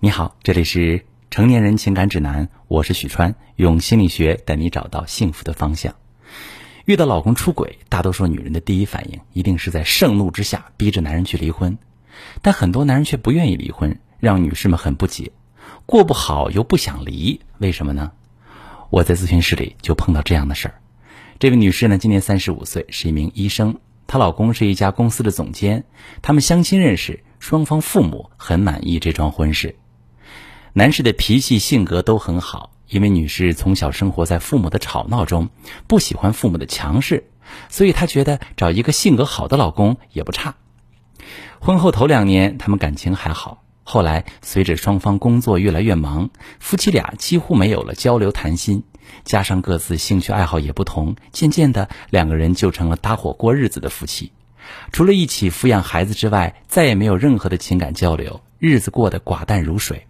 你好，这里是成年人情感指南，我是许川，用心理学带你找到幸福的方向。遇到老公出轨，大多数女人的第一反应一定是在盛怒之下逼着男人去离婚，但很多男人却不愿意离婚，让女士们很不解。过不好又不想离，为什么呢？我在咨询室里就碰到这样的事儿。这位女士呢，今年三十五岁，是一名医生，她老公是一家公司的总监，他们相亲认识，双方父母很满意这桩婚事。男士的脾气性格都很好，因为女士从小生活在父母的吵闹中，不喜欢父母的强势，所以她觉得找一个性格好的老公也不差。婚后头两年，他们感情还好，后来随着双方工作越来越忙，夫妻俩几乎没有了交流谈心，加上各自兴趣爱好也不同，渐渐的两个人就成了搭伙过日子的夫妻，除了一起抚养孩子之外，再也没有任何的情感交流，日子过得寡淡如水。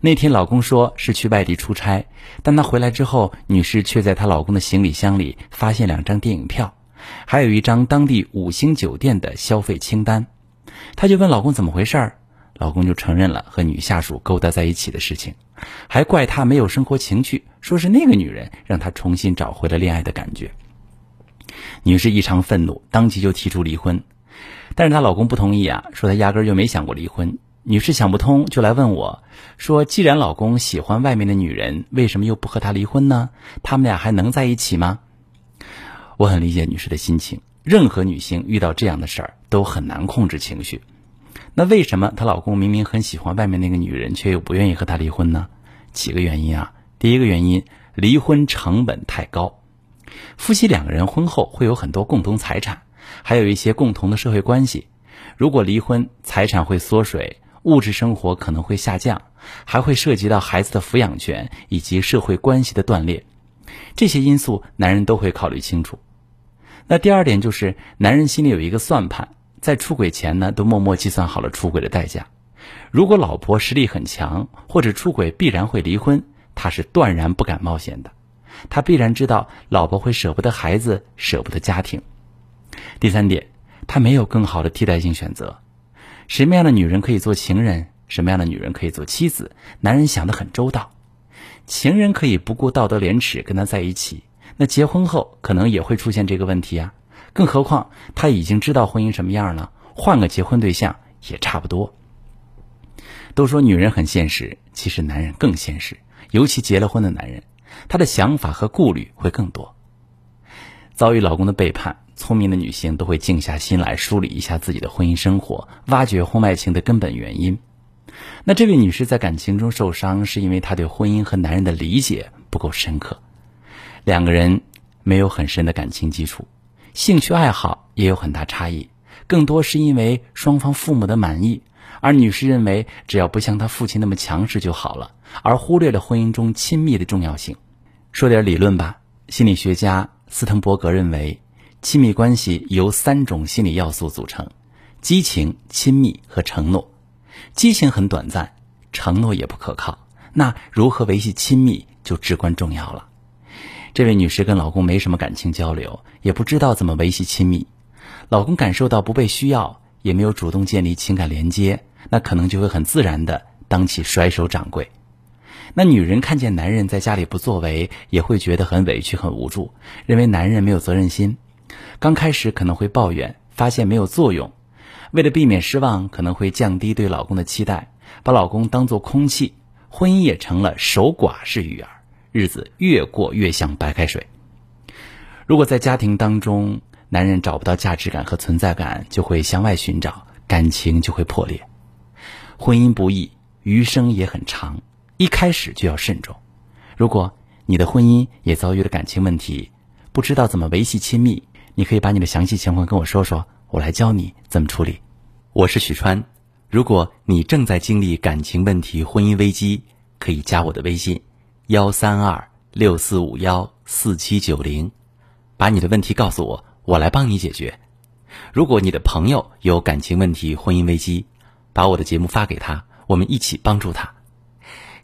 那天，老公说是去外地出差，但他回来之后，女士却在她老公的行李箱里发现两张电影票，还有一张当地五星酒店的消费清单。她就问老公怎么回事儿，老公就承认了和女下属勾搭在一起的事情，还怪她没有生活情趣，说是那个女人让她重新找回了恋爱的感觉。女士异常愤怒，当即就提出离婚，但是她老公不同意啊，说他压根就没想过离婚。女士想不通，就来问我，说：“既然老公喜欢外面的女人，为什么又不和他离婚呢？他们俩还能在一起吗？”我很理解女士的心情，任何女性遇到这样的事儿都很难控制情绪。那为什么她老公明明很喜欢外面那个女人，却又不愿意和她离婚呢？几个原因啊。第一个原因，离婚成本太高。夫妻两个人婚后会有很多共同财产，还有一些共同的社会关系。如果离婚，财产会缩水。物质生活可能会下降，还会涉及到孩子的抚养权以及社会关系的断裂，这些因素男人都会考虑清楚。那第二点就是，男人心里有一个算盘，在出轨前呢，都默默计算好了出轨的代价。如果老婆实力很强，或者出轨必然会离婚，他是断然不敢冒险的。他必然知道老婆会舍不得孩子，舍不得家庭。第三点，他没有更好的替代性选择。什么样的女人可以做情人？什么样的女人可以做妻子？男人想得很周到。情人可以不顾道德廉耻跟他在一起，那结婚后可能也会出现这个问题啊。更何况他已经知道婚姻什么样了，换个结婚对象也差不多。都说女人很现实，其实男人更现实，尤其结了婚的男人，他的想法和顾虑会更多。遭遇老公的背叛。聪明的女性都会静下心来梳理一下自己的婚姻生活，挖掘婚外情的根本原因。那这位女士在感情中受伤，是因为她对婚姻和男人的理解不够深刻，两个人没有很深的感情基础，兴趣爱好也有很大差异，更多是因为双方父母的满意。而女士认为，只要不像她父亲那么强势就好了，而忽略了婚姻中亲密的重要性。说点理论吧，心理学家斯滕伯格认为。亲密关系由三种心理要素组成：激情、亲密和承诺。激情很短暂，承诺也不可靠。那如何维系亲密就至关重要了。这位女士跟老公没什么感情交流，也不知道怎么维系亲密。老公感受到不被需要，也没有主动建立情感连接，那可能就会很自然的当起甩手掌柜。那女人看见男人在家里不作为，也会觉得很委屈、很无助，认为男人没有责任心。刚开始可能会抱怨，发现没有作用，为了避免失望，可能会降低对老公的期待，把老公当做空气，婚姻也成了守寡式育儿，日子越过越像白开水。如果在家庭当中，男人找不到价值感和存在感，就会向外寻找，感情就会破裂。婚姻不易，余生也很长，一开始就要慎重。如果你的婚姻也遭遇了感情问题，不知道怎么维系亲密。你可以把你的详细情况跟我说说，我来教你怎么处理。我是许川，如果你正在经历感情问题、婚姻危机，可以加我的微信：幺三二六四五幺四七九零，把你的问题告诉我，我来帮你解决。如果你的朋友有感情问题、婚姻危机，把我的节目发给他，我们一起帮助他。